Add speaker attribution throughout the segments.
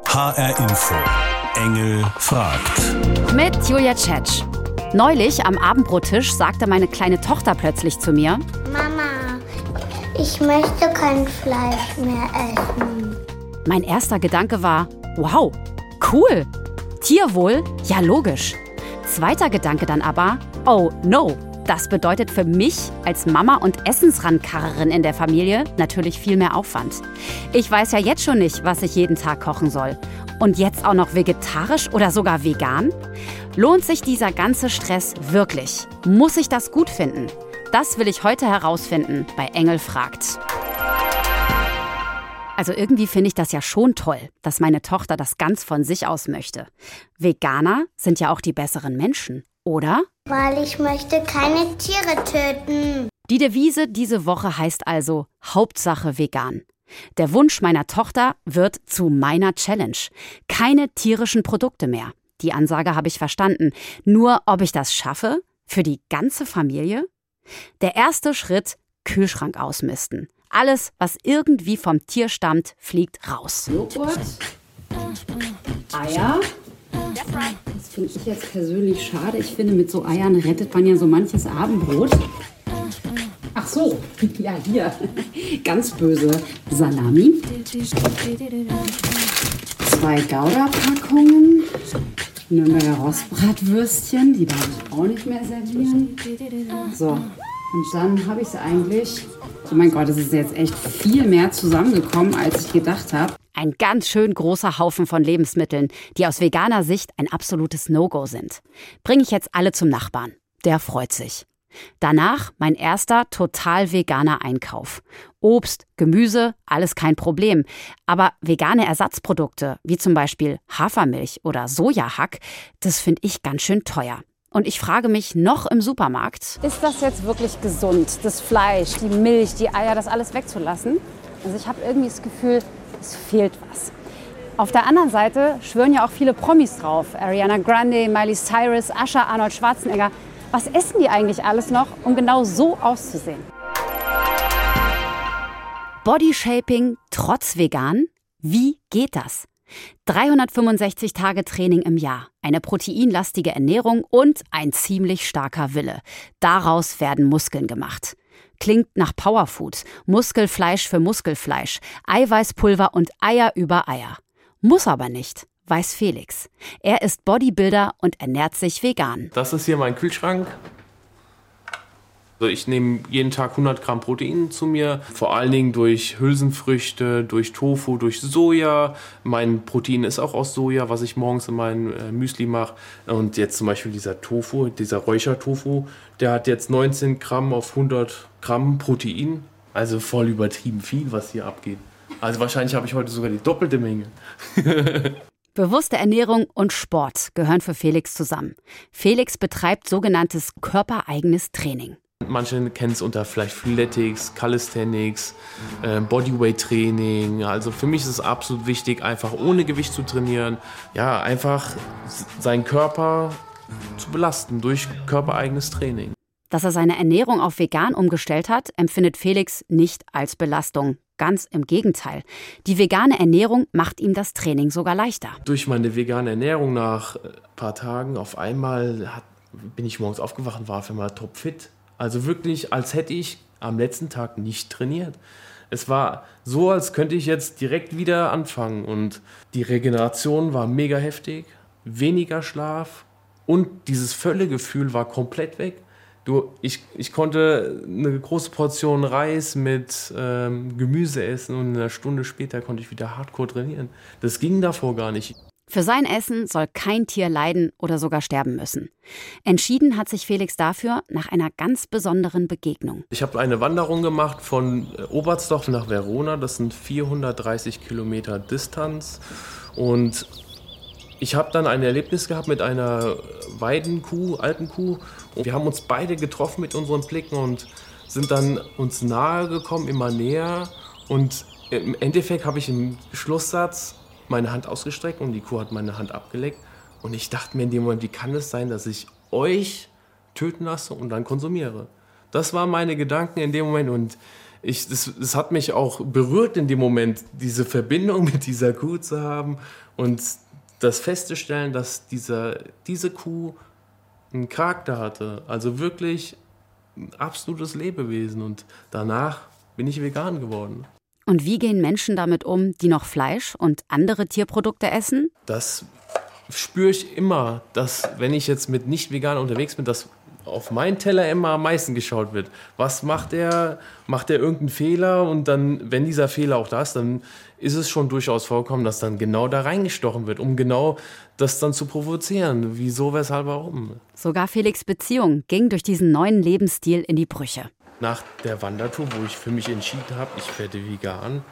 Speaker 1: HR Info. Engel fragt.
Speaker 2: Mit Julia Tschetsch. Neulich am Abendbrottisch sagte meine kleine Tochter plötzlich zu mir:
Speaker 3: Mama, ich möchte kein Fleisch mehr essen.
Speaker 2: Mein erster Gedanke war: Wow, cool. Tierwohl? Ja, logisch. Zweiter Gedanke dann aber: Oh no, das bedeutet für mich als Mama und Essensrankarrerin in der Familie natürlich viel mehr Aufwand. Ich weiß ja jetzt schon nicht, was ich jeden Tag kochen soll. Und jetzt auch noch vegetarisch oder sogar vegan? Lohnt sich dieser ganze Stress wirklich? Muss ich das gut finden? Das will ich heute herausfinden bei Engel fragt. Also irgendwie finde ich das ja schon toll, dass meine Tochter das ganz von sich aus möchte. Veganer sind ja auch die besseren Menschen, oder?
Speaker 3: Weil ich möchte keine Tiere töten.
Speaker 2: Die Devise diese Woche heißt also Hauptsache vegan. Der Wunsch meiner Tochter wird zu meiner Challenge. Keine tierischen Produkte mehr. Die Ansage habe ich verstanden. Nur ob ich das schaffe? Für die ganze Familie? Der erste Schritt, Kühlschrank ausmisten. Alles, was irgendwie vom Tier stammt, fliegt raus. Joghurt, Eier. Das finde ich jetzt persönlich schade. Ich finde, mit so Eiern rettet man ja so manches Abendbrot. Ach so, ja hier, ganz böse Salami. Zwei Gouda-Packungen. Nürnberger Rostbratwürstchen, die darf ich auch nicht mehr servieren. So, und dann habe ich es eigentlich. Oh mein Gott, es ist jetzt echt viel mehr zusammengekommen, als ich gedacht habe. Ein ganz schön großer Haufen von Lebensmitteln, die aus veganer Sicht ein absolutes No-Go sind. Bringe ich jetzt alle zum Nachbarn. Der freut sich. Danach mein erster total veganer Einkauf. Obst, Gemüse, alles kein Problem. Aber vegane Ersatzprodukte, wie zum Beispiel Hafermilch oder Sojahack, das finde ich ganz schön teuer. Und ich frage mich noch im Supermarkt, ist das jetzt wirklich gesund, das Fleisch, die Milch, die Eier, das alles wegzulassen? Also ich habe irgendwie das Gefühl, es fehlt was. Auf der anderen Seite schwören ja auch viele Promis drauf. Ariana Grande, Miley Cyrus, Asha, Arnold Schwarzenegger. Was essen die eigentlich alles noch, um genau so auszusehen? Bodyshaping trotz vegan? Wie geht das? 365 Tage Training im Jahr, eine proteinlastige Ernährung und ein ziemlich starker Wille. Daraus werden Muskeln gemacht. Klingt nach Powerfood, Muskelfleisch für Muskelfleisch, Eiweißpulver und Eier über Eier. Muss aber nicht weiß Felix. Er ist Bodybuilder und ernährt sich vegan.
Speaker 4: Das ist hier mein Kühlschrank. Also ich nehme jeden Tag 100 Gramm Protein zu mir, vor allen Dingen durch Hülsenfrüchte, durch Tofu, durch Soja. Mein Protein ist auch aus Soja, was ich morgens in mein äh, Müsli mache. Und jetzt zum Beispiel dieser Tofu, dieser Räuchertofu, der hat jetzt 19 Gramm auf 100 Gramm Protein. Also voll übertrieben viel, was hier abgeht. Also wahrscheinlich habe ich heute sogar die doppelte Menge.
Speaker 2: Bewusste Ernährung und Sport gehören für Felix zusammen. Felix betreibt sogenanntes körpereigenes Training.
Speaker 4: Manche kennen es unter vielleicht Freeletics, Calisthenics, äh, Bodyweight-Training. Also für mich ist es absolut wichtig, einfach ohne Gewicht zu trainieren. Ja, einfach seinen Körper zu belasten durch körpereigenes Training.
Speaker 2: Dass er seine Ernährung auf vegan umgestellt hat, empfindet Felix nicht als Belastung. Ganz im Gegenteil. Die vegane Ernährung macht ihm das Training sogar leichter.
Speaker 4: Durch meine vegane Ernährung nach ein paar Tagen auf einmal hat, bin ich morgens aufgewacht und war auf einmal topfit. Also wirklich, als hätte ich am letzten Tag nicht trainiert. Es war so, als könnte ich jetzt direkt wieder anfangen. Und die Regeneration war mega heftig, weniger Schlaf und dieses Völlegefühl war komplett weg. Du, ich, ich konnte eine große Portion Reis mit ähm, Gemüse essen und eine Stunde später konnte ich wieder hardcore trainieren. Das ging davor gar nicht.
Speaker 2: Für sein Essen soll kein Tier leiden oder sogar sterben müssen. Entschieden hat sich Felix dafür nach einer ganz besonderen Begegnung.
Speaker 4: Ich habe eine Wanderung gemacht von äh, Oberstdorf nach Verona. Das sind 430 Kilometer Distanz. Und ich habe dann ein Erlebnis gehabt mit einer Weidenkuh, alten Kuh. Und wir haben uns beide getroffen mit unseren Blicken und sind dann uns nahe gekommen, immer näher. Und im Endeffekt habe ich im Schlusssatz meine Hand ausgestreckt und die Kuh hat meine Hand abgeleckt. Und ich dachte mir in dem Moment, wie kann es sein, dass ich euch töten lasse und dann konsumiere? Das waren meine Gedanken in dem Moment und ich, das, das hat mich auch berührt in dem Moment, diese Verbindung mit dieser Kuh zu haben und das festzustellen, dass dieser, diese Kuh einen Charakter hatte. Also wirklich ein absolutes Lebewesen. Und danach bin ich vegan geworden.
Speaker 2: Und wie gehen Menschen damit um, die noch Fleisch und andere Tierprodukte essen?
Speaker 4: Das spüre ich immer, dass wenn ich jetzt mit nicht vegan unterwegs bin, dass auf meinen Teller immer am meisten geschaut wird. Was macht er? Macht er irgendeinen Fehler? Und dann, wenn dieser Fehler auch da ist, dann ist es schon durchaus vorkommen, dass dann genau da reingestochen wird, um genau das dann zu provozieren. Wieso, weshalb, warum?
Speaker 2: Sogar Felix Beziehung ging durch diesen neuen Lebensstil in die Brüche.
Speaker 4: Nach der Wandertour, wo ich für mich entschieden habe, ich werde vegan,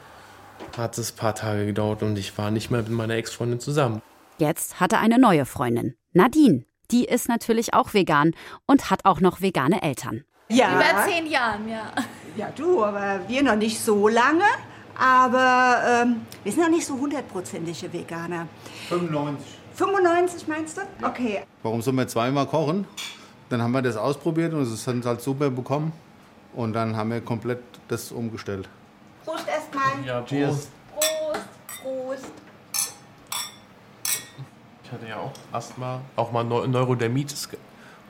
Speaker 4: hat es ein paar Tage gedauert und ich war nicht mehr mit meiner Ex-Freundin zusammen.
Speaker 2: Jetzt hat er eine neue Freundin, Nadine. Die ist natürlich auch vegan und hat auch noch vegane Eltern.
Speaker 5: Ja. Über zehn Jahren, ja.
Speaker 6: Ja, du, aber wir noch nicht so lange. Aber ähm, wir sind noch nicht so hundertprozentige Veganer.
Speaker 7: 95.
Speaker 6: 95 meinst du? Okay.
Speaker 7: Warum sollen wir zweimal kochen? Dann haben wir das ausprobiert und es hat halt super bekommen. Und dann haben wir komplett das umgestellt.
Speaker 6: Prost erstmal.
Speaker 4: Ja, Cheers.
Speaker 6: Prost, Prost.
Speaker 4: Ich hatte ja auch Asthma, auch mal Neurodermitis.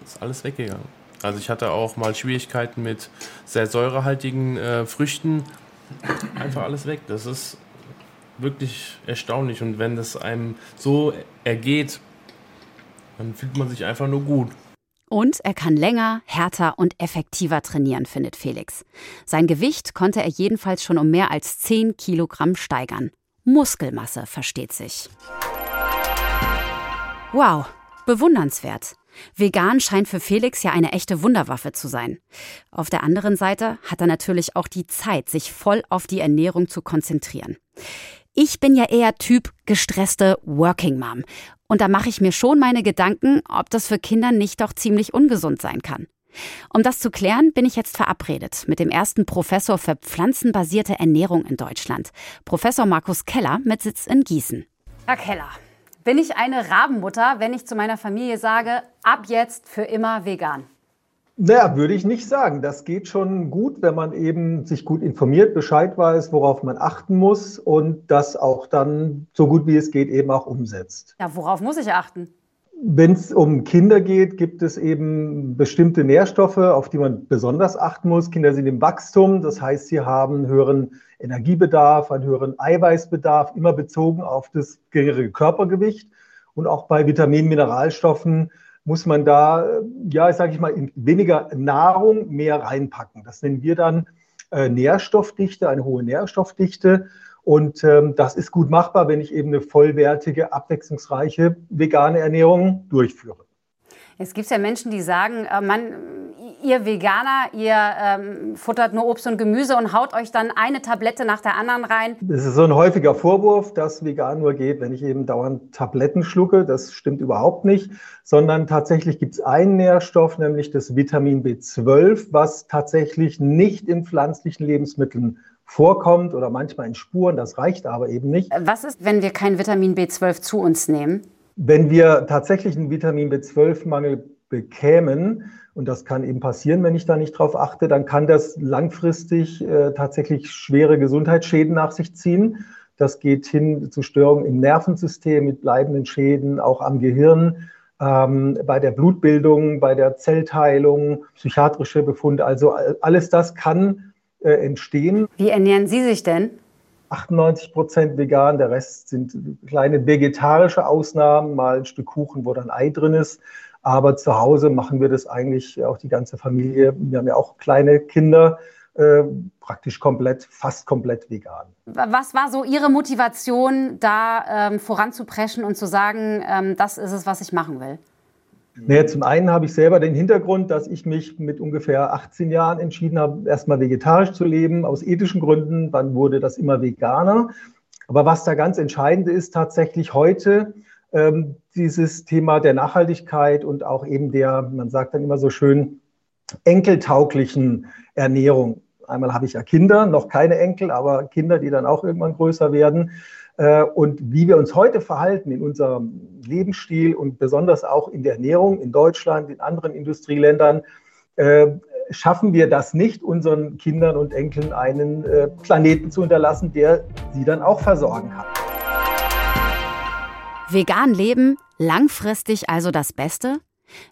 Speaker 4: Das ist alles weggegangen. Also ich hatte auch mal Schwierigkeiten mit sehr säurehaltigen äh, Früchten. Einfach alles weg. Das ist wirklich erstaunlich. Und wenn das einem so ergeht, dann fühlt man sich einfach nur gut.
Speaker 2: Und er kann länger, härter und effektiver trainieren, findet Felix. Sein Gewicht konnte er jedenfalls schon um mehr als 10 Kilogramm steigern. Muskelmasse, versteht sich. Wow, bewundernswert. Vegan scheint für Felix ja eine echte Wunderwaffe zu sein. Auf der anderen Seite hat er natürlich auch die Zeit, sich voll auf die Ernährung zu konzentrieren. Ich bin ja eher Typ gestresste Working Mom. Und da mache ich mir schon meine Gedanken, ob das für Kinder nicht doch ziemlich ungesund sein kann. Um das zu klären, bin ich jetzt verabredet mit dem ersten Professor für pflanzenbasierte Ernährung in Deutschland, Professor Markus Keller mit Sitz in Gießen. Herr Keller, bin ich eine Rabenmutter, wenn ich zu meiner Familie sage, ab jetzt für immer vegan?
Speaker 8: Naja, würde ich nicht sagen. Das geht schon gut, wenn man eben sich gut informiert, Bescheid weiß, worauf man achten muss und das auch dann so gut wie es geht eben auch umsetzt.
Speaker 2: Ja, worauf muss ich achten?
Speaker 8: Wenn es um Kinder geht, gibt es eben bestimmte Nährstoffe, auf die man besonders achten muss. Kinder sind im Wachstum, das heißt, sie haben einen höheren Energiebedarf, einen höheren Eiweißbedarf, immer bezogen auf das geringere Körpergewicht. Und auch bei Vitaminen, Mineralstoffen muss man da, ja, sage ich mal, in weniger Nahrung mehr reinpacken. Das nennen wir dann äh, Nährstoffdichte, eine hohe Nährstoffdichte. Und ähm, das ist gut machbar, wenn ich eben eine vollwertige, abwechslungsreiche vegane Ernährung durchführe.
Speaker 2: Es gibt ja Menschen, die sagen, äh, man, ihr Veganer, ihr ähm, futtert nur Obst und Gemüse und haut euch dann eine Tablette nach der anderen rein.
Speaker 8: Das ist so ein häufiger Vorwurf, dass vegan nur geht, wenn ich eben dauernd Tabletten schlucke. Das stimmt überhaupt nicht, sondern tatsächlich gibt es einen Nährstoff, nämlich das Vitamin B12, was tatsächlich nicht in pflanzlichen Lebensmitteln vorkommt oder manchmal in Spuren. Das reicht aber eben nicht.
Speaker 2: Was ist, wenn wir kein Vitamin B12 zu uns nehmen?
Speaker 8: Wenn wir tatsächlich einen Vitamin B12-Mangel bekämen, und das kann eben passieren, wenn ich da nicht drauf achte, dann kann das langfristig äh, tatsächlich schwere Gesundheitsschäden nach sich ziehen. Das geht hin zu Störungen im Nervensystem mit bleibenden Schäden, auch am Gehirn, ähm, bei der Blutbildung, bei der Zellteilung, psychiatrische Befunde. Also alles das kann äh, entstehen.
Speaker 2: Wie ernähren Sie sich denn?
Speaker 8: 98 Prozent vegan, der Rest sind kleine vegetarische Ausnahmen, mal ein Stück Kuchen, wo dann Ei drin ist. Aber zu Hause machen wir das eigentlich auch die ganze Familie. Wir haben ja auch kleine Kinder, äh, praktisch komplett, fast komplett vegan.
Speaker 2: Was war so Ihre Motivation, da ähm, voranzupreschen und zu sagen, ähm, das ist es, was ich machen will?
Speaker 8: Naja, zum einen habe ich selber den Hintergrund, dass ich mich mit ungefähr 18 Jahren entschieden habe, erstmal vegetarisch zu leben, aus ethischen Gründen. Dann wurde das immer veganer. Aber was da ganz entscheidend ist, tatsächlich heute ähm, dieses Thema der Nachhaltigkeit und auch eben der, man sagt dann immer so schön, enkeltauglichen Ernährung. Einmal habe ich ja Kinder, noch keine Enkel, aber Kinder, die dann auch irgendwann größer werden. Äh, und wie wir uns heute verhalten in unserem Lebensstil und besonders auch in der Ernährung in Deutschland, in anderen Industrieländern, äh, schaffen wir das nicht, unseren Kindern und Enkeln einen äh, Planeten zu hinterlassen, der sie dann auch versorgen kann.
Speaker 2: Vegan leben, langfristig also das Beste?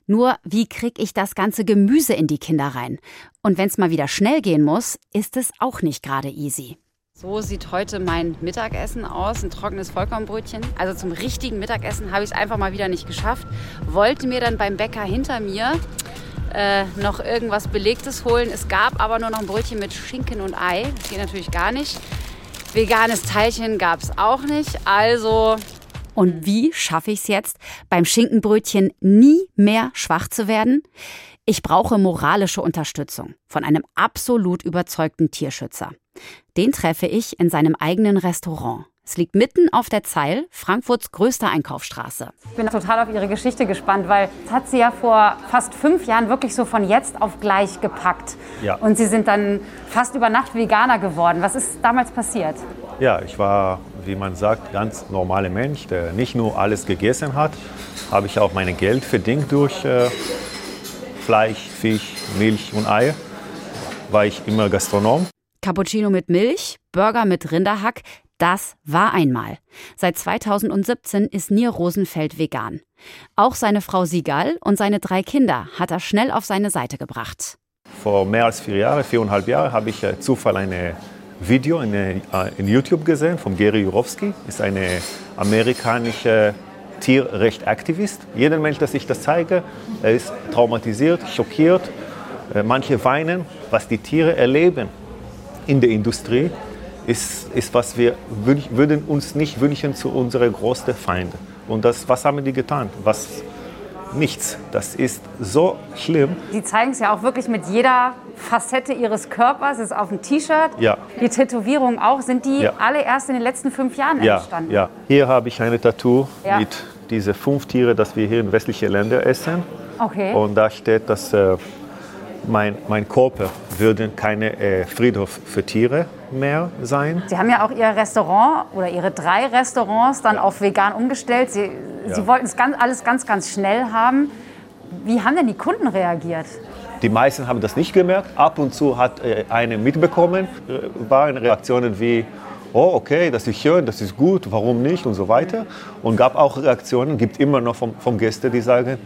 Speaker 2: Nur, wie kriege ich das ganze Gemüse in die Kinder rein? Und wenn es mal wieder schnell gehen muss, ist es auch nicht gerade easy. So sieht heute mein Mittagessen aus, ein trockenes Vollkornbrötchen. Also zum richtigen Mittagessen habe ich es einfach mal wieder nicht geschafft. Wollte mir dann beim Bäcker hinter mir äh, noch irgendwas Belegtes holen. Es gab aber nur noch ein Brötchen mit Schinken und Ei. Das geht natürlich gar nicht. Veganes Teilchen gab es auch nicht. Also und wie schaffe ich es jetzt, beim Schinkenbrötchen nie mehr schwach zu werden? Ich brauche moralische Unterstützung von einem absolut überzeugten Tierschützer. Den treffe ich in seinem eigenen Restaurant. Es liegt mitten auf der Zeil, Frankfurts größter Einkaufsstraße.
Speaker 9: Ich bin total auf Ihre Geschichte gespannt, weil es hat Sie ja vor fast fünf Jahren wirklich so von jetzt auf gleich gepackt. Ja. Und Sie sind dann fast über Nacht Veganer geworden. Was ist damals passiert?
Speaker 10: Ja, ich war, wie man sagt, ganz normaler Mensch, der nicht nur alles gegessen hat, habe ich auch mein Geld verdient durch äh, Fleisch, Fisch, Milch und Eier. War ich immer Gastronom.
Speaker 2: Cappuccino mit Milch, Burger mit Rinderhack, das war einmal. Seit 2017 ist Nier Rosenfeld vegan. Auch seine Frau Sigal und seine drei Kinder hat er schnell auf seine Seite gebracht.
Speaker 10: Vor mehr als vier Jahren, viereinhalb Jahren, habe ich äh, Zufall ein Video in, äh, in YouTube gesehen von Gary Jurowski. Ist ein amerikanischer Tierrechtaktivist. Jeder Mensch, der ich das zeige, ist traumatisiert, schockiert. Äh, manche weinen, was die Tiere erleben in der Industrie ist, ist was wir würden uns nicht wünschen zu unseren größten Feinden. Und das, was haben die getan? Was, nichts. Das ist so schlimm.
Speaker 9: Sie zeigen es ja auch wirklich mit jeder Facette ihres Körpers. Es ist auf dem T-Shirt.
Speaker 10: Ja.
Speaker 9: Die Tätowierungen auch. Sind die
Speaker 10: ja.
Speaker 9: alle erst in den letzten fünf Jahren
Speaker 10: ja.
Speaker 9: entstanden?
Speaker 10: Ja. Hier habe ich eine Tattoo ja. mit diesen fünf Tieren, die wir hier in westlichen Ländern essen.
Speaker 9: Okay.
Speaker 10: Und da steht, dass äh, mein, mein Körper würde keine äh, Friedhof für Tiere mehr sein.
Speaker 9: Sie haben ja auch Ihr Restaurant oder Ihre drei Restaurants dann auf vegan umgestellt. Sie, ja. Sie wollten es ganz, alles ganz, ganz schnell haben. Wie haben denn die Kunden reagiert?
Speaker 10: Die meisten haben das nicht gemerkt. Ab und zu hat äh, eine mitbekommen, äh, waren Reaktionen wie, oh okay, das ist schön, das ist gut, warum nicht und so weiter. Und gab auch Reaktionen, gibt immer noch vom, vom Gäste, die sagen,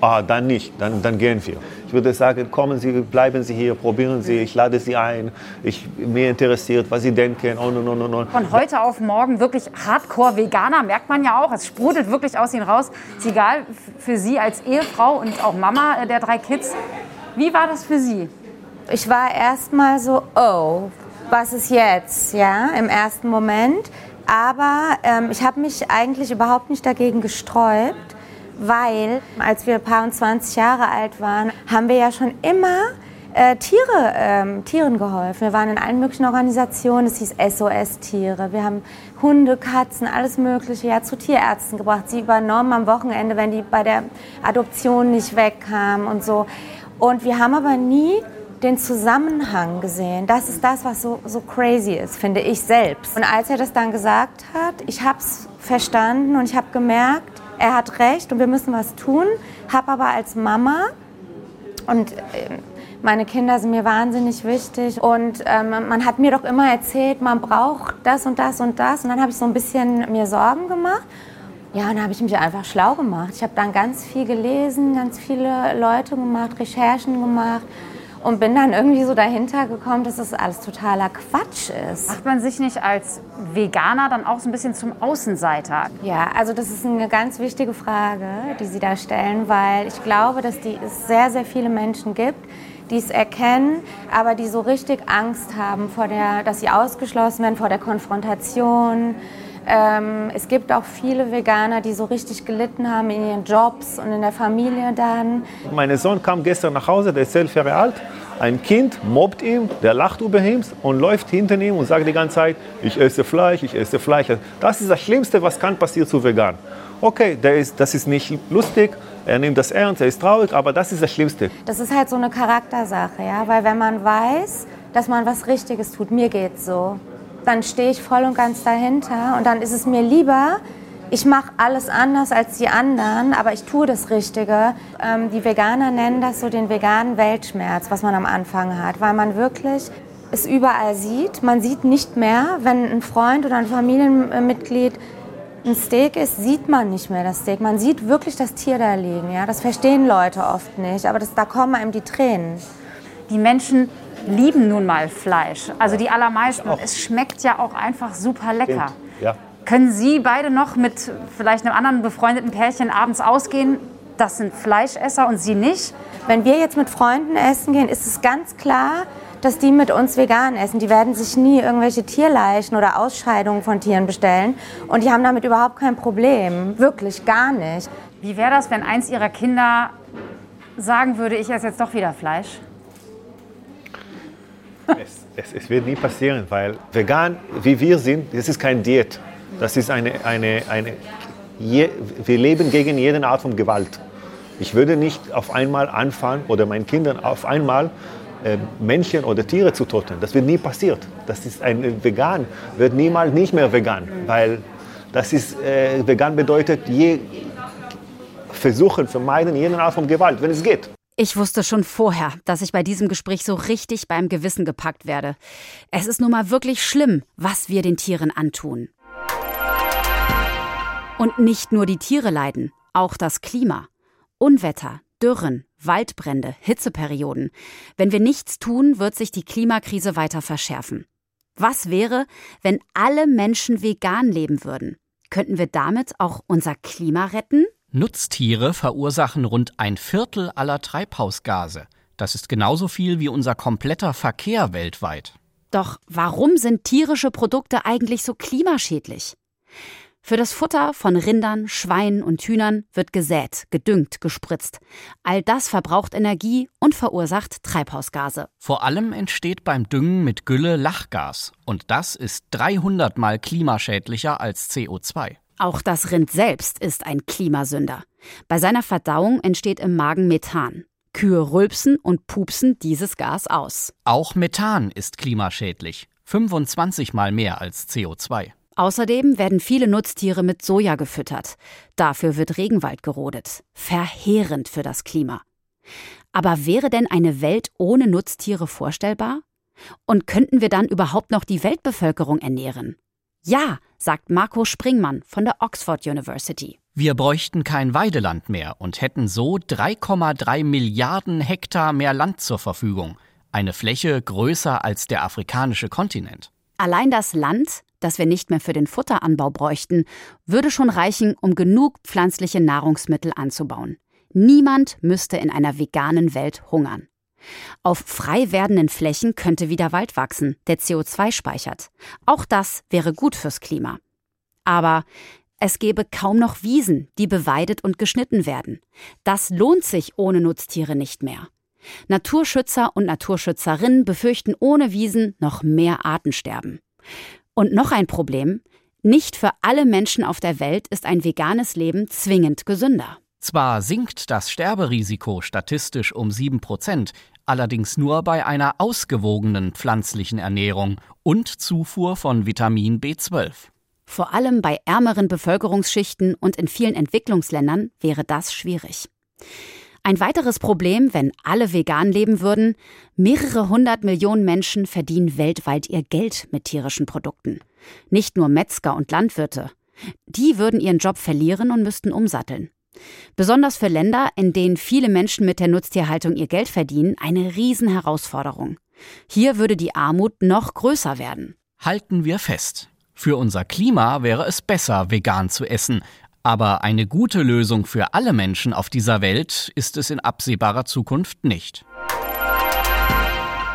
Speaker 10: ah, dann nicht, dann, dann gehen wir. Ich würde sagen, kommen Sie, bleiben Sie hier, probieren Sie, ich lade Sie ein. Ich, mir interessiert, was Sie denken. Oh, no, no, no, no.
Speaker 9: Von heute auf morgen wirklich Hardcore-Veganer, merkt man ja auch. Es sprudelt wirklich aus Ihnen raus. Ist egal für Sie als Ehefrau und auch Mama der drei Kids. Wie war das für Sie?
Speaker 11: Ich war erst mal so, oh, was ist jetzt? Ja, im ersten Moment. Aber ähm, ich habe mich eigentlich überhaupt nicht dagegen gesträubt weil als wir ein paar und 20 Jahre alt waren, haben wir ja schon immer äh, Tiere, ähm, Tieren geholfen. Wir waren in allen möglichen Organisationen, es hieß SOS-Tiere. Wir haben Hunde, Katzen, alles Mögliche ja, zu Tierärzten gebracht. Sie übernommen am Wochenende, wenn die bei der Adoption nicht wegkamen und so. Und wir haben aber nie den Zusammenhang gesehen. Das ist das, was so, so crazy ist, finde ich selbst. Und als er das dann gesagt hat, ich habe es verstanden und ich habe gemerkt, er hat recht und wir müssen was tun. Habe aber als Mama und ähm, meine Kinder sind mir wahnsinnig wichtig und ähm, man hat mir doch immer erzählt, man braucht das und das und das und dann habe ich so ein bisschen mir Sorgen gemacht. Ja, dann habe ich mich einfach schlau gemacht. Ich habe dann ganz viel gelesen, ganz viele Leute gemacht, Recherchen gemacht und bin dann irgendwie so dahinter gekommen, dass das alles totaler Quatsch ist.
Speaker 9: Macht man sich nicht als Veganer dann auch so ein bisschen zum Außenseiter?
Speaker 11: Ja, also das ist eine ganz wichtige Frage, die Sie da stellen, weil ich glaube, dass die, es sehr, sehr viele Menschen gibt, die es erkennen, aber die so richtig Angst haben, vor der, dass sie ausgeschlossen werden vor der Konfrontation. Ähm, es gibt auch viele Veganer, die so richtig gelitten haben in ihren Jobs und in der Familie dann.
Speaker 10: Mein Sohn kam gestern nach Hause, der ist elf Jahre alt. Ein Kind mobbt ihn, der lacht über ihn und läuft hinter ihm und sagt die ganze Zeit, ich esse Fleisch, ich esse Fleisch. Das ist das Schlimmste, was kann passieren zu vegan. Okay, ist, das ist nicht lustig, er nimmt das ernst, er ist traurig, aber das ist das Schlimmste.
Speaker 11: Das ist halt so eine Charaktersache, ja, weil wenn man weiß, dass man was Richtiges tut, mir geht's so, dann stehe ich voll und ganz dahinter und dann ist es mir lieber, ich mache alles anders als die anderen, aber ich tue das Richtige. Ähm, die Veganer nennen das so den veganen Weltschmerz, was man am Anfang hat, weil man wirklich es überall sieht. Man sieht nicht mehr, wenn ein Freund oder ein Familienmitglied ein Steak isst, sieht man nicht mehr das Steak. Man sieht wirklich das Tier da liegen. Ja? Das verstehen Leute oft nicht, aber das, da kommen einem die Tränen.
Speaker 9: Die Menschen lieben nun mal Fleisch. Also die allermeisten. Es schmeckt ja auch einfach super lecker.
Speaker 10: Ja.
Speaker 9: Können Sie beide noch mit vielleicht einem anderen befreundeten Pärchen abends ausgehen? Das sind Fleischesser und Sie nicht?
Speaker 11: Wenn wir jetzt mit Freunden essen gehen, ist es ganz klar, dass die mit uns vegan essen. Die werden sich nie irgendwelche Tierleichen oder Ausscheidungen von Tieren bestellen. Und die haben damit überhaupt kein Problem. Wirklich gar nicht.
Speaker 9: Wie wäre das, wenn eins Ihrer Kinder sagen würde, ich esse jetzt doch wieder Fleisch?
Speaker 10: Es, es, es, wird nie passieren, weil vegan, wie wir sind, das ist keine Diät. Das ist eine, eine, eine je, wir leben gegen jede Art von Gewalt. Ich würde nicht auf einmal anfangen oder meinen Kindern auf einmal äh, Männchen oder Tiere zu töten. Das wird nie passiert. Das ist ein Vegan wird niemals nicht mehr vegan, weil das ist äh, vegan bedeutet je versuchen vermeiden jede Art von Gewalt, wenn es geht.
Speaker 2: Ich wusste schon vorher, dass ich bei diesem Gespräch so richtig beim Gewissen gepackt werde. Es ist nun mal wirklich schlimm, was wir den Tieren antun. Und nicht nur die Tiere leiden, auch das Klima. Unwetter, Dürren, Waldbrände, Hitzeperioden. Wenn wir nichts tun, wird sich die Klimakrise weiter verschärfen. Was wäre, wenn alle Menschen vegan leben würden? Könnten wir damit auch unser Klima retten?
Speaker 12: Nutztiere verursachen rund ein Viertel aller Treibhausgase. Das ist genauso viel wie unser kompletter Verkehr weltweit.
Speaker 2: Doch warum sind tierische Produkte eigentlich so klimaschädlich? Für das Futter von Rindern, Schweinen und Hühnern wird gesät, gedüngt, gespritzt. All das verbraucht Energie und verursacht Treibhausgase.
Speaker 12: Vor allem entsteht beim Düngen mit Gülle Lachgas. Und das ist 300 mal klimaschädlicher als CO2.
Speaker 2: Auch das Rind selbst ist ein Klimasünder. Bei seiner Verdauung entsteht im Magen Methan. Kühe rülpsen und pupsen dieses Gas aus.
Speaker 12: Auch Methan ist klimaschädlich. 25 mal mehr als CO2.
Speaker 2: Außerdem werden viele Nutztiere mit Soja gefüttert. Dafür wird Regenwald gerodet. Verheerend für das Klima. Aber wäre denn eine Welt ohne Nutztiere vorstellbar? Und könnten wir dann überhaupt noch die Weltbevölkerung ernähren? Ja, sagt Marco Springmann von der Oxford University.
Speaker 12: Wir bräuchten kein Weideland mehr und hätten so 3,3 Milliarden Hektar mehr Land zur Verfügung. Eine Fläche größer als der afrikanische Kontinent.
Speaker 2: Allein das Land, das wir nicht mehr für den Futteranbau bräuchten, würde schon reichen, um genug pflanzliche Nahrungsmittel anzubauen. Niemand müsste in einer veganen Welt hungern. Auf frei werdenden Flächen könnte wieder Wald wachsen, der CO2 speichert. Auch das wäre gut fürs Klima. Aber es gäbe kaum noch Wiesen, die beweidet und geschnitten werden. Das lohnt sich ohne Nutztiere nicht mehr. Naturschützer und Naturschützerinnen befürchten ohne Wiesen noch mehr Artensterben. Und noch ein Problem, nicht für alle Menschen auf der Welt ist ein veganes Leben zwingend gesünder.
Speaker 12: Zwar sinkt das Sterberisiko statistisch um 7%, allerdings nur bei einer ausgewogenen pflanzlichen Ernährung und Zufuhr von Vitamin B12.
Speaker 2: Vor allem bei ärmeren Bevölkerungsschichten und in vielen Entwicklungsländern wäre das schwierig. Ein weiteres Problem, wenn alle vegan leben würden, mehrere hundert Millionen Menschen verdienen weltweit ihr Geld mit tierischen Produkten. Nicht nur Metzger und Landwirte. Die würden ihren Job verlieren und müssten umsatteln. Besonders für Länder, in denen viele Menschen mit der Nutztierhaltung ihr Geld verdienen, eine Riesenherausforderung. Hier würde die Armut noch größer werden.
Speaker 12: Halten wir fest. Für unser Klima wäre es besser, vegan zu essen. Aber eine gute Lösung für alle Menschen auf dieser Welt ist es in absehbarer Zukunft nicht.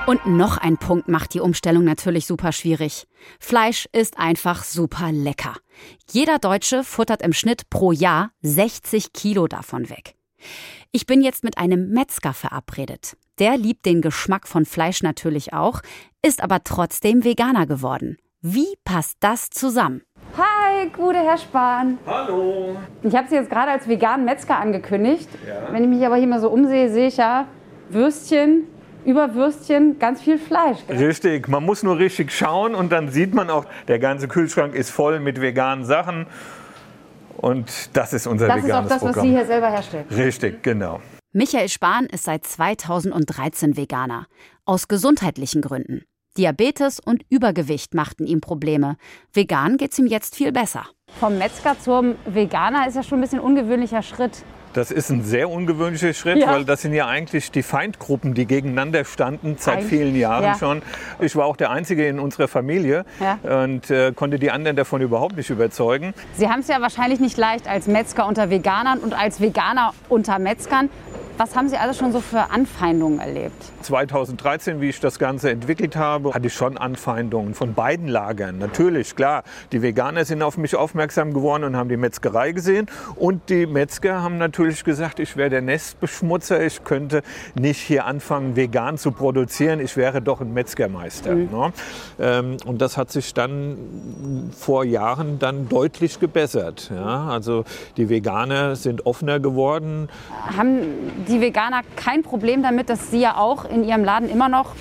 Speaker 2: Und noch ein Punkt macht die Umstellung natürlich super schwierig. Fleisch ist einfach super lecker. Jeder Deutsche futtert im Schnitt pro Jahr 60 Kilo davon weg. Ich bin jetzt mit einem Metzger verabredet. Der liebt den Geschmack von Fleisch natürlich auch, ist aber trotzdem Veganer geworden. Wie passt das zusammen?
Speaker 9: Hi, gute Herr Spahn.
Speaker 4: Hallo.
Speaker 9: Ich habe Sie jetzt gerade als veganen Metzger angekündigt. Ja. Wenn ich mich aber hier mal so umsehe, sehe ich ja Würstchen, über Würstchen ganz viel Fleisch.
Speaker 13: Gell? Richtig, man muss nur richtig schauen und dann sieht man auch, der ganze Kühlschrank ist voll mit veganen Sachen. Und das ist unser
Speaker 9: das
Speaker 13: veganes
Speaker 9: Das ist auch das,
Speaker 13: Programm.
Speaker 9: was Sie hier selber herstellen.
Speaker 13: Richtig, genau.
Speaker 2: Michael Spahn ist seit 2013 Veganer. Aus gesundheitlichen Gründen. Diabetes und Übergewicht machten ihm Probleme. Vegan geht's ihm jetzt viel besser.
Speaker 9: Vom Metzger zum Veganer ist ja schon ein bisschen ungewöhnlicher Schritt.
Speaker 13: Das ist ein sehr ungewöhnlicher Schritt,
Speaker 9: Ja.
Speaker 13: weil das sind ja eigentlich die Feindgruppen, die gegeneinander standen seit
Speaker 9: Eigentlich,
Speaker 13: vielen Jahren
Speaker 9: ja.
Speaker 13: schon. Ich war auch der Einzige in unserer Familie
Speaker 9: Ja.
Speaker 13: und äh, konnte die anderen davon überhaupt nicht überzeugen.
Speaker 9: Sie haben es ja wahrscheinlich nicht leicht als Metzger unter Veganern und als Veganer unter Metzgern. Was haben Sie alles schon so für Anfeindungen erlebt?
Speaker 13: 2013, wie ich das Ganze entwickelt habe, hatte ich schon Anfeindungen von beiden Lagern. Natürlich, klar. Die Veganer sind auf mich aufmerksam geworden und haben die Metzgerei gesehen. Und die Metzger haben natürlich gesagt, ich wäre der Nestbeschmutzer. Ich könnte nicht hier anfangen, vegan zu produzieren. Ich wäre doch ein Metzgermeister. Ne? Ähm, und das hat sich dann vor Jahren dann deutlich gebessert. Ja? Also die Veganer sind offener geworden.
Speaker 9: Haben die Veganer kein Problem damit, dass Sie ja auch in Ihrem Laden immer noch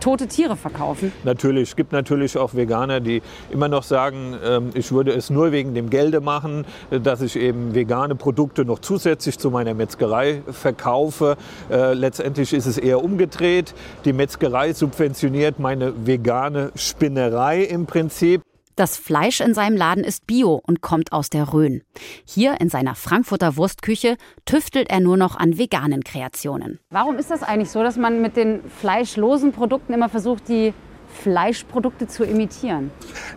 Speaker 9: tote Tiere verkaufen?
Speaker 13: Natürlich, es gibt natürlich auch Veganer, die immer noch sagen, ähm, ich würde es nur wegen dem Gelde machen, äh, dass ich eben vegane Produkte noch zusätzlich zu meiner Metzgerei verkaufe. Äh, Letztendlich ist es eher umgedreht. Die Metzgerei subventioniert meine vegane Spinnerei im Prinzip.
Speaker 2: Das Fleisch in seinem Laden ist bio und kommt aus der Rhön. Hier in seiner Frankfurter Wurstküche tüftelt er nur noch an veganen Kreationen.
Speaker 9: Warum ist das eigentlich so, dass man mit den fleischlosen Produkten immer versucht, die Fleischprodukte zu imitieren?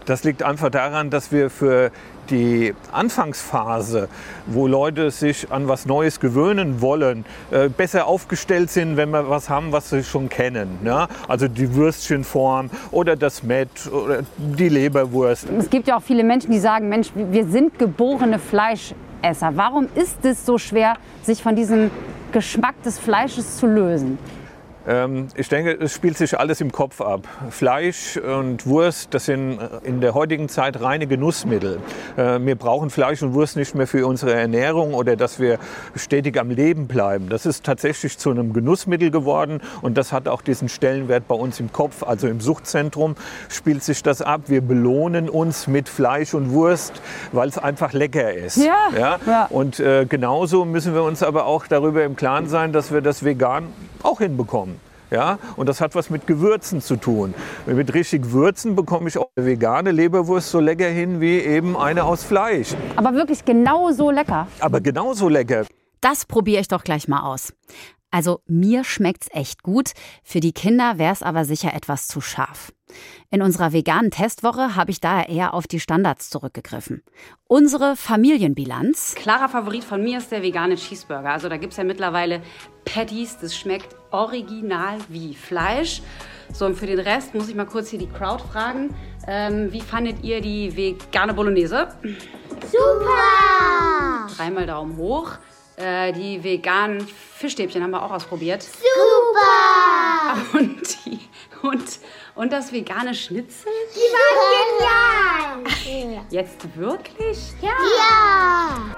Speaker 13: Das liegt einfach daran, dass wir für die Anfangsphase, wo Leute sich an was Neues gewöhnen wollen, äh, besser aufgestellt sind, wenn wir was haben, was sie schon kennen. Ne? Also die Würstchenform oder das Met oder die Leberwurst.
Speaker 9: Es gibt ja auch viele Menschen, die sagen, Mensch, wir sind geborene Fleischesser. Warum ist es so schwer, sich von diesem Geschmack des Fleisches zu lösen?
Speaker 13: Ähm, ich denke, es spielt sich alles im Kopf ab. Fleisch und Wurst, das sind äh, in der heutigen Zeit reine Genussmittel. Äh, wir brauchen Fleisch und Wurst nicht mehr für unsere Ernährung oder dass wir stetig am Leben bleiben. Das ist tatsächlich zu einem Genussmittel geworden und das hat auch diesen Stellenwert bei uns im Kopf. Also im Suchtzentrum spielt sich das ab. Wir belohnen uns mit Fleisch und Wurst, weil es einfach lecker ist.
Speaker 9: Ja, ja.
Speaker 13: Und äh, genauso müssen wir uns aber auch darüber im Klaren sein, dass wir das vegan auch hinbekommen. Ja, und das hat was mit Gewürzen zu tun. Mit richtig Würzen bekomme ich auch eine vegane Leberwurst so lecker hin wie eben eine aus Fleisch.
Speaker 9: Aber wirklich genauso lecker.
Speaker 13: Aber genauso lecker.
Speaker 2: Das probiere ich doch gleich mal aus. Also mir schmeckt's echt gut, für die Kinder wäre es aber sicher etwas zu scharf. In unserer veganen Testwoche habe ich daher eher auf die Standards zurückgegriffen. Unsere Familienbilanz.
Speaker 14: Klarer Favorit von mir ist der vegane Cheeseburger. Also da gibt es ja mittlerweile Patties, das schmeckt original wie Fleisch. So, und für den Rest muss ich mal kurz hier die Crowd fragen. Ähm, wie fandet ihr die vegane Bolognese?
Speaker 3: Super!
Speaker 14: Dreimal Daumen hoch. Äh, die veganen Fischstäbchen haben wir auch ausprobiert.
Speaker 3: Super!
Speaker 14: Und, die, und, und das vegane Schnitzel?
Speaker 3: Die waren genial!
Speaker 14: Jetzt wirklich?
Speaker 3: Ja!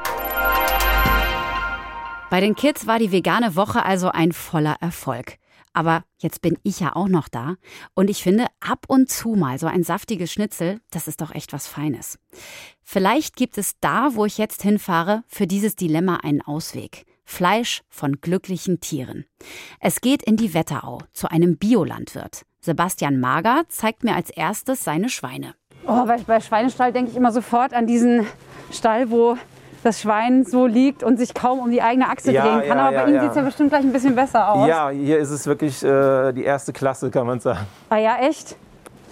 Speaker 2: Bei den Kids war die vegane Woche also ein voller Erfolg. Aber jetzt bin ich ja auch noch da und ich finde ab und zu mal so ein saftiges Schnitzel, das ist doch echt was Feines. Vielleicht gibt es da, wo ich jetzt hinfahre, für dieses Dilemma einen Ausweg. Fleisch von glücklichen Tieren. Es geht in die Wetterau zu einem Biolandwirt. Sebastian Mager zeigt mir als erstes seine Schweine.
Speaker 9: Oh, bei, bei Schweinestall denke ich immer sofort an diesen Stall, wo das Schwein so liegt und sich kaum um die eigene Achse
Speaker 15: Ja,
Speaker 9: drehen kann.
Speaker 15: ja,
Speaker 9: Aber bei
Speaker 15: ja,
Speaker 9: Ihnen
Speaker 15: ja.
Speaker 9: sieht es ja bestimmt gleich ein bisschen besser aus.
Speaker 15: Ja, hier ist es wirklich äh, die erste Klasse, kann man sagen.
Speaker 9: Ah ja, echt?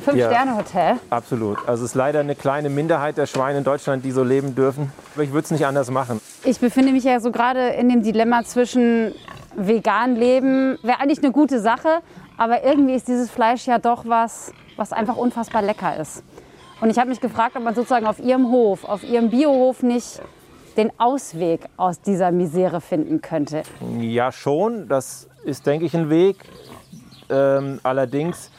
Speaker 9: Fünf-Sterne-Hotel.
Speaker 15: Absolut. Also es ist leider eine kleine Minderheit der Schweine in Deutschland, die so leben dürfen. Aber ich würde es nicht anders machen.
Speaker 9: Ich befinde mich ja so gerade in dem Dilemma zwischen vegan leben, wäre eigentlich eine gute Sache, aber irgendwie ist dieses Fleisch ja doch was, was einfach unfassbar lecker ist. Und ich habe mich gefragt, ob man sozusagen auf Ihrem Hof, auf Ihrem Biohof nicht den Ausweg aus dieser Misere finden könnte.
Speaker 15: Ja, schon. Das ist, denke ich, ein Weg. Ähm, allerdings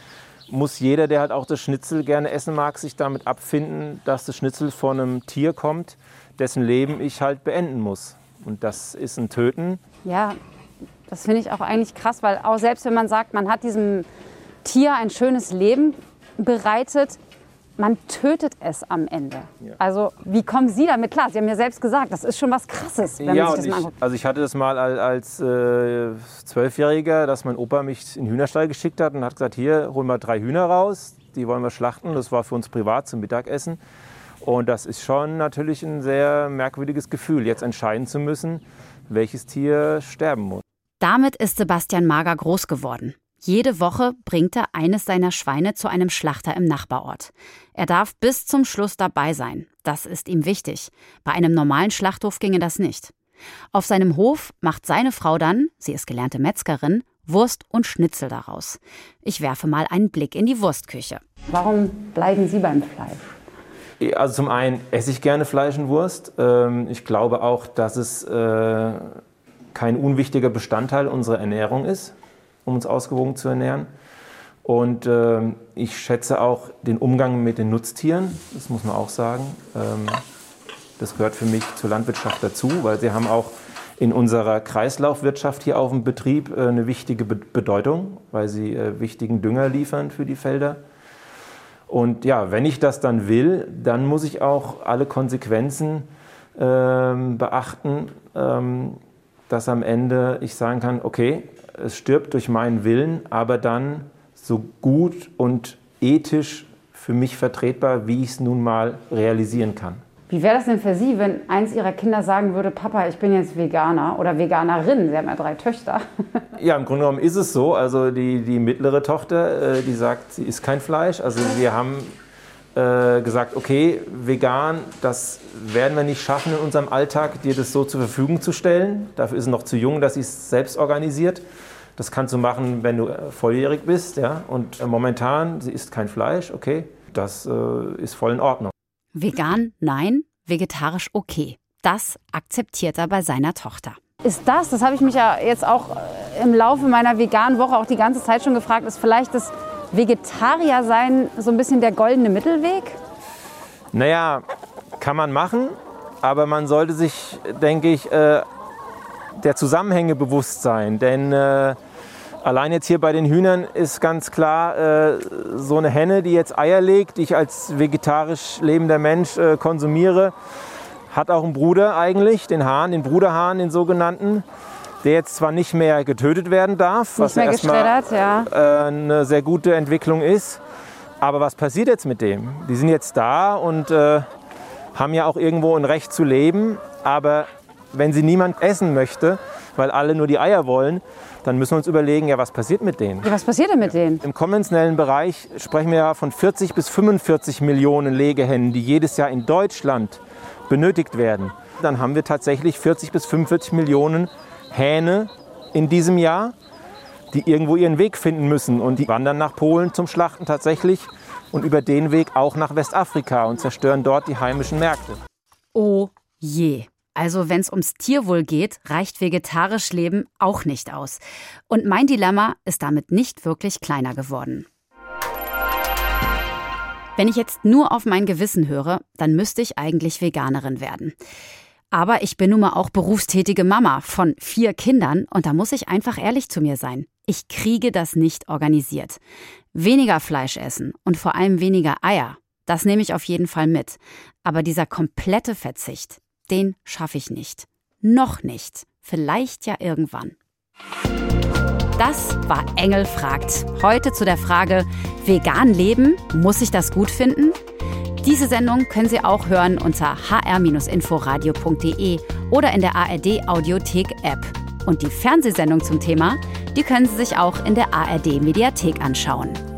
Speaker 15: muss jeder, der halt auch das Schnitzel gerne essen mag, sich damit abfinden, dass das Schnitzel von einem Tier kommt, dessen Leben ich halt beenden muss. Und das ist ein Töten.
Speaker 9: Ja, das finde ich auch eigentlich krass, weil auch selbst wenn man sagt, man hat diesem Tier ein schönes Leben bereitet, man tötet es am Ende. Also wie kommen Sie damit klar? Sie haben ja selbst gesagt, das ist schon was Krasses, wenn
Speaker 15: ja,
Speaker 9: man sich das mal
Speaker 15: ich, also ich hatte das mal al- als äh, Zwölfjähriger, dass mein Opa mich in den Hühnerstall geschickt hat und hat gesagt, hier, hol mal drei Hühner raus, die wollen wir schlachten. Das war für uns privat zum Mittagessen. Und das ist schon natürlich ein sehr merkwürdiges Gefühl, jetzt entscheiden zu müssen, welches Tier sterben muss.
Speaker 2: Damit ist Sebastian Mager groß geworden. Jede Woche bringt er eines seiner Schweine zu einem Schlachter im Nachbarort. Er darf bis zum Schluss dabei sein. Das ist ihm wichtig. Bei einem normalen Schlachthof ginge das nicht. Auf seinem Hof macht seine Frau dann, sie ist gelernte Metzgerin, Wurst und Schnitzel daraus. Ich werfe mal einen Blick in die Wurstküche.
Speaker 9: Warum bleiben Sie beim Fleisch?
Speaker 15: Also zum einen esse ich gerne Fleisch und Wurst. Ähm, Ich glaube auch, dass es äh, kein unwichtiger Bestandteil unserer Ernährung ist, um uns ausgewogen zu ernähren. Und ähm, ich schätze auch den Umgang mit den Nutztieren, das muss man auch sagen. Ähm, Das gehört für mich zur Landwirtschaft dazu, weil sie haben auch in unserer Kreislaufwirtschaft hier auf dem Betrieb äh, eine wichtige Be- Bedeutung, weil sie äh, wichtigen Dünger liefern für die Felder. Und ja, wenn ich das dann will, dann muss ich auch alle Konsequenzen ähm, beachten, ähm, dass am Ende ich sagen kann, okay, es stirbt durch meinen Willen, aber dann so gut und ethisch für mich vertretbar, wie ich es nun mal realisieren kann.
Speaker 9: Wie wäre das denn für Sie, wenn eins Ihrer Kinder sagen würde, Papa, ich bin jetzt Veganer oder Veganerin? Sie haben ja drei Töchter.
Speaker 15: Ja, im Grunde genommen ist es so. Also die, die mittlere Tochter, äh, die sagt, sie isst kein Fleisch. Also wir haben äh, gesagt, okay, vegan, das werden wir nicht schaffen in unserem Alltag, dir das so zur Verfügung zu stellen. Dafür ist sie noch zu jung, dass sie es selbst organisiert. Das kannst du machen, wenn du äh, volljährig bist. Ja? Und äh, momentan, sie isst kein Fleisch, okay, das äh, ist voll in Ordnung.
Speaker 2: Vegan, nein, vegetarisch okay. Das akzeptiert er bei seiner Tochter.
Speaker 9: Ist das, das habe ich mich ja jetzt auch äh, im Laufe meiner veganen Woche auch die ganze Zeit schon gefragt, ist vielleicht das Vegetarier-Sein so ein bisschen der goldene Mittelweg?
Speaker 15: Naja, kann man machen, aber man sollte sich, denke ich, äh, der Zusammenhänge bewusst sein. Denn äh, allein jetzt hier bei den Hühnern ist ganz klar, äh, so eine Henne, die jetzt Eier legt, die ich als vegetarisch lebender Mensch konsumiere, hat auch einen Bruder eigentlich, den Hahn, den Bruderhahn, den sogenannten, der jetzt zwar nicht mehr getötet werden darf,
Speaker 9: Nicht mehr
Speaker 15: ja erstmal,
Speaker 9: ja.
Speaker 15: äh, eine sehr gute Entwicklung ist. Aber was passiert jetzt mit dem? Die sind jetzt da und äh, haben ja auch irgendwo ein Recht zu leben. Aber wenn sie niemand essen möchte, weil alle nur die Eier wollen, dann müssen wir uns überlegen, ja, was passiert mit denen?
Speaker 9: Ja, was passiert denn mit denen?
Speaker 15: Im konventionellen Bereich sprechen wir ja von 40 bis 45 Millionen Legehennen, die jedes Jahr in Deutschland benötigt werden. Dann haben wir tatsächlich 40 bis 45 Millionen Hähne in diesem Jahr, die irgendwo ihren Weg finden müssen. Und die wandern nach Polen zum Schlachten tatsächlich und über den Weg auch nach Westafrika und zerstören dort die heimischen Märkte.
Speaker 2: Oh je. Also wenn es ums Tierwohl geht, reicht vegetarisch Leben auch nicht aus. Und mein Dilemma ist damit nicht wirklich kleiner geworden. Wenn ich jetzt nur auf mein Gewissen höre, dann müsste ich eigentlich Veganerin werden. Aber ich bin nun mal auch berufstätige Mama von vier Kindern und da muss ich einfach ehrlich zu mir sein. Ich kriege das nicht organisiert. Weniger Fleisch essen und vor allem weniger Eier, das nehme ich auf jeden Fall mit. Aber dieser komplette Verzicht, den schaffe ich nicht. Noch nicht. Vielleicht ja irgendwann. Das war Engel fragt. Heute zu der Frage, vegan leben, muss ich das gut finden? Diese Sendung können Sie auch hören unter hr-inforadio.de oder in der ARD Audiothek App. Und die Fernsehsendung zum Thema, die können Sie sich auch in der ARD Mediathek anschauen.